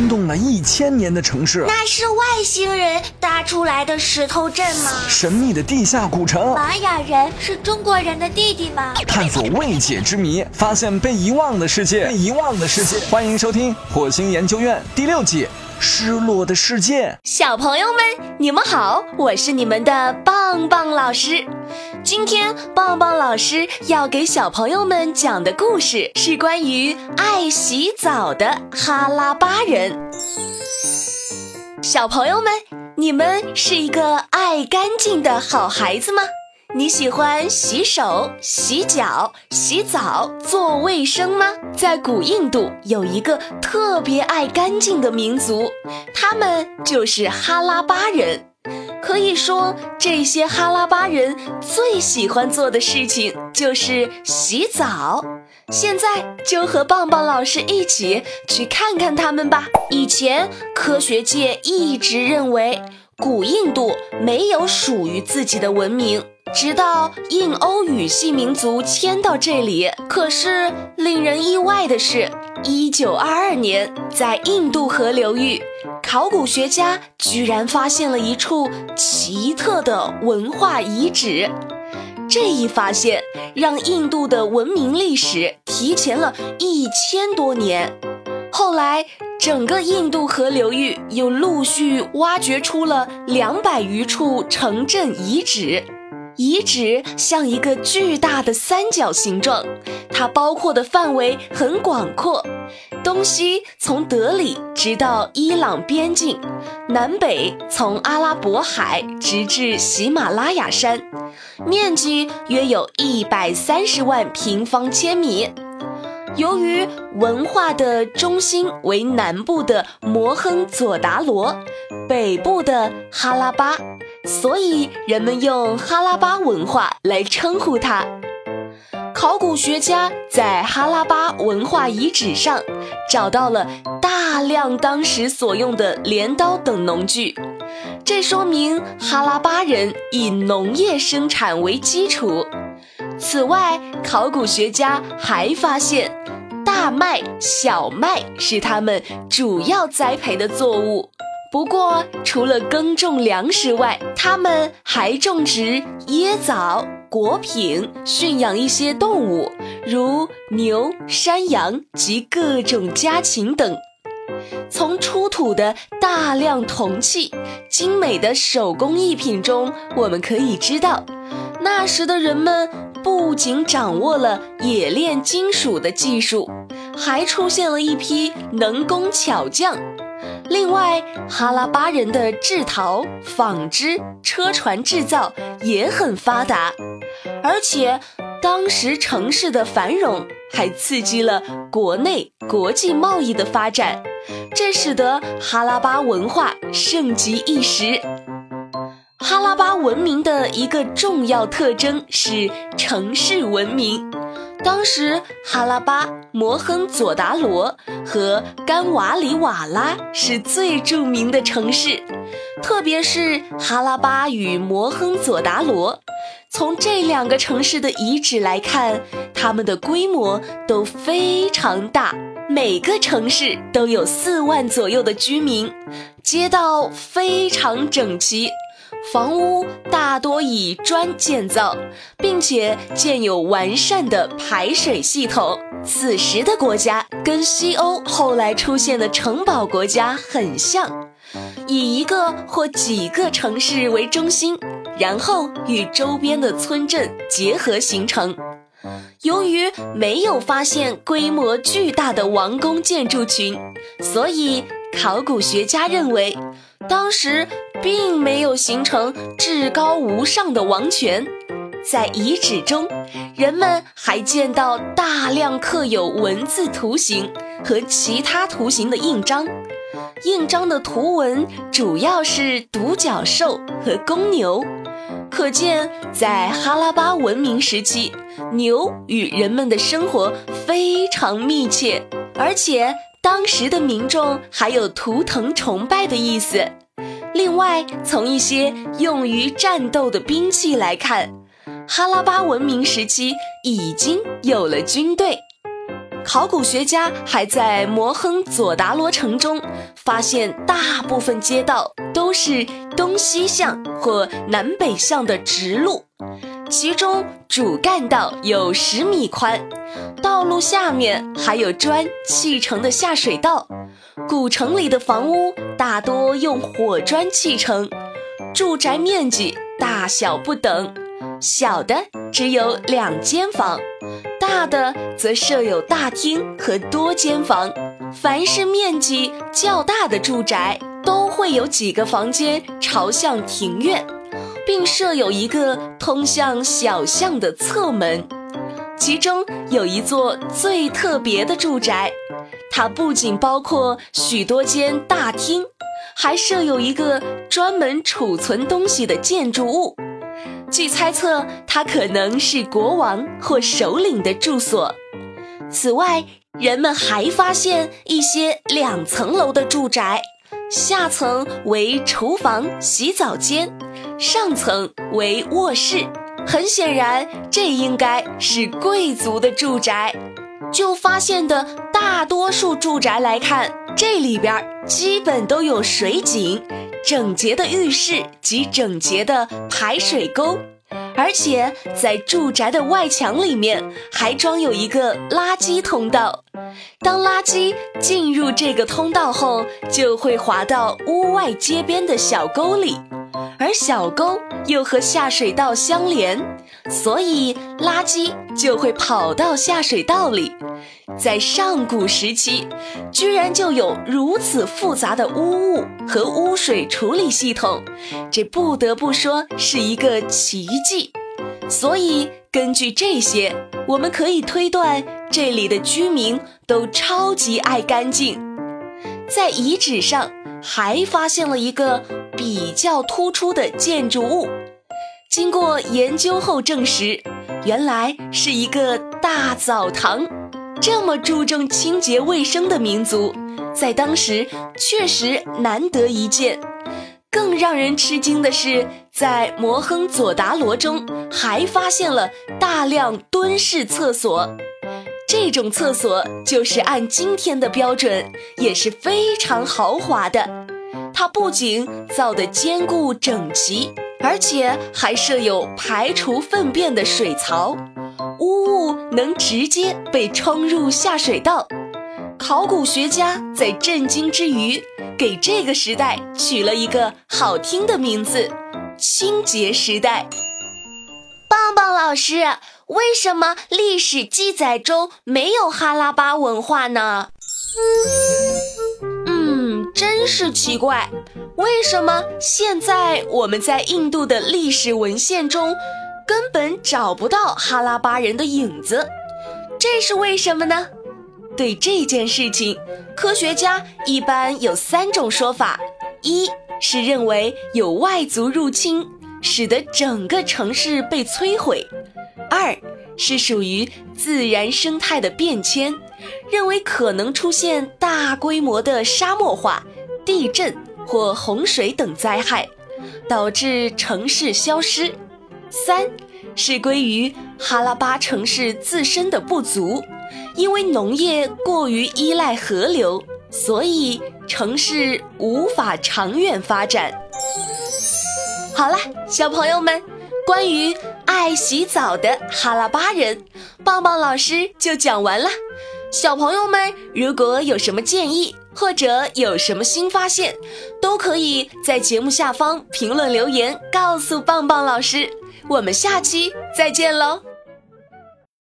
惊动了一千年的城市。那是外星人搭出来的石头镇吗？神秘的地下古城。玛雅人是中国人的弟弟吗？探索未解之谜，发现被遗忘的世界。被遗忘的世界，欢迎收听《火星研究院》第六季《失落的世界》。小朋友们，你们好，我是你们的棒棒老师。今天棒棒老师要给小朋友们讲的故事是关于爱洗澡的哈拉巴人。小朋友们，你们是一个爱干净的好孩子吗？你喜欢洗手、洗脚、洗澡、做卫生吗？在古印度有一个特别爱干净的民族，他们就是哈拉巴人。可以说，这些哈拉巴人最喜欢做的事情就是洗澡。现在就和棒棒老师一起去看看他们吧。以前科学界一直认为，古印度没有属于自己的文明。直到印欧语系民族迁到这里，可是令人意外的是，一九二二年，在印度河流域，考古学家居然发现了一处奇特的文化遗址。这一发现让印度的文明历史提前了一千多年。后来，整个印度河流域又陆续挖掘出了两百余处城镇遗址。遗址像一个巨大的三角形状，它包括的范围很广阔，东西从德里直到伊朗边境，南北从阿拉伯海直至喜马拉雅山，面积约有一百三十万平方千米。由于文化的中心为南部的摩亨佐达罗，北部的哈拉巴。所以人们用哈拉巴文化来称呼它。考古学家在哈拉巴文化遗址上找到了大量当时所用的镰刀等农具，这说明哈拉巴人以农业生产为基础。此外，考古学家还发现，大麦、小麦是他们主要栽培的作物。不过，除了耕种粮食外，他们还种植椰枣、果品，驯养一些动物，如牛、山羊及各种家禽等。从出土的大量铜器、精美的手工艺品中，我们可以知道，那时的人们不仅掌握了冶炼金属的技术，还出现了一批能工巧匠。另外，哈拉巴人的制陶、纺织、车船制造也很发达，而且当时城市的繁荣还刺激了国内国际贸易的发展，这使得哈拉巴文化盛极一时。哈拉巴文明的一个重要特征是城市文明。当时，哈拉巴、摩亨佐达罗和甘瓦里瓦拉是最著名的城市，特别是哈拉巴与摩亨佐达罗。从这两个城市的遗址来看，它们的规模都非常大，每个城市都有四万左右的居民，街道非常整齐。房屋大多以砖建造，并且建有完善的排水系统。此时的国家跟西欧后来出现的城堡国家很像，以一个或几个城市为中心，然后与周边的村镇结合形成。由于没有发现规模巨大的王宫建筑群，所以考古学家认为。当时并没有形成至高无上的王权，在遗址中，人们还见到大量刻有文字图形和其他图形的印章，印章的图文主要是独角兽和公牛，可见在哈拉巴文明时期，牛与人们的生活非常密切，而且当时的民众还有图腾崇拜的意思。另外，从一些用于战斗的兵器来看，哈拉巴文明时期已经有了军队。考古学家还在摩亨佐达罗城中发现，大部分街道都是东西向或南北向的直路，其中主干道有十米宽，道路下面还有砖砌成的下水道。古城里的房屋大多用火砖砌成，住宅面积大小不等，小的只有两间房。大的则设有大厅和多间房，凡是面积较大的住宅都会有几个房间朝向庭院，并设有一个通向小巷的侧门。其中有一座最特别的住宅，它不仅包括许多间大厅，还设有一个专门储存东西的建筑物。据猜测，它可能是国王或首领的住所。此外，人们还发现一些两层楼的住宅，下层为厨房、洗澡间，上层为卧室。很显然，这应该是贵族的住宅。就发现的大多数住宅来看，这里边基本都有水井。整洁的浴室及整洁的排水沟，而且在住宅的外墙里面还装有一个垃圾通道。当垃圾进入这个通道后，就会滑到屋外街边的小沟里，而小沟又和下水道相连，所以垃圾就会跑到下水道里。在上古时期，居然就有如此复杂的污物和污水处理系统，这不得不说是一个奇迹。所以，根据这些，我们可以推断这里的居民都超级爱干净。在遗址上还发现了一个比较突出的建筑物，经过研究后证实，原来是一个大澡堂。这么注重清洁卫生的民族，在当时确实难得一见。更让人吃惊的是，在摩亨佐达罗中还发现了大量蹲式厕所。这种厕所就是按今天的标准，也是非常豪华的。它不仅造得坚固整齐，而且还设有排除粪便的水槽。污物能直接被冲入下水道，考古学家在震惊之余，给这个时代取了一个好听的名字——清洁时代。棒棒老师，为什么历史记载中没有哈拉巴文化呢？嗯，真是奇怪，为什么现在我们在印度的历史文献中？根本找不到哈拉巴人的影子，这是为什么呢？对这件事情，科学家一般有三种说法：一是认为有外族入侵，使得整个城市被摧毁；二是属于自然生态的变迁，认为可能出现大规模的沙漠化、地震或洪水等灾害，导致城市消失。三是归于哈拉巴城市自身的不足，因为农业过于依赖河流，所以城市无法长远发展。好了，小朋友们，关于爱洗澡的哈拉巴人，棒棒老师就讲完了。小朋友们，如果有什么建议或者有什么新发现，都可以在节目下方评论留言告诉棒棒老师。我们下期再见喽。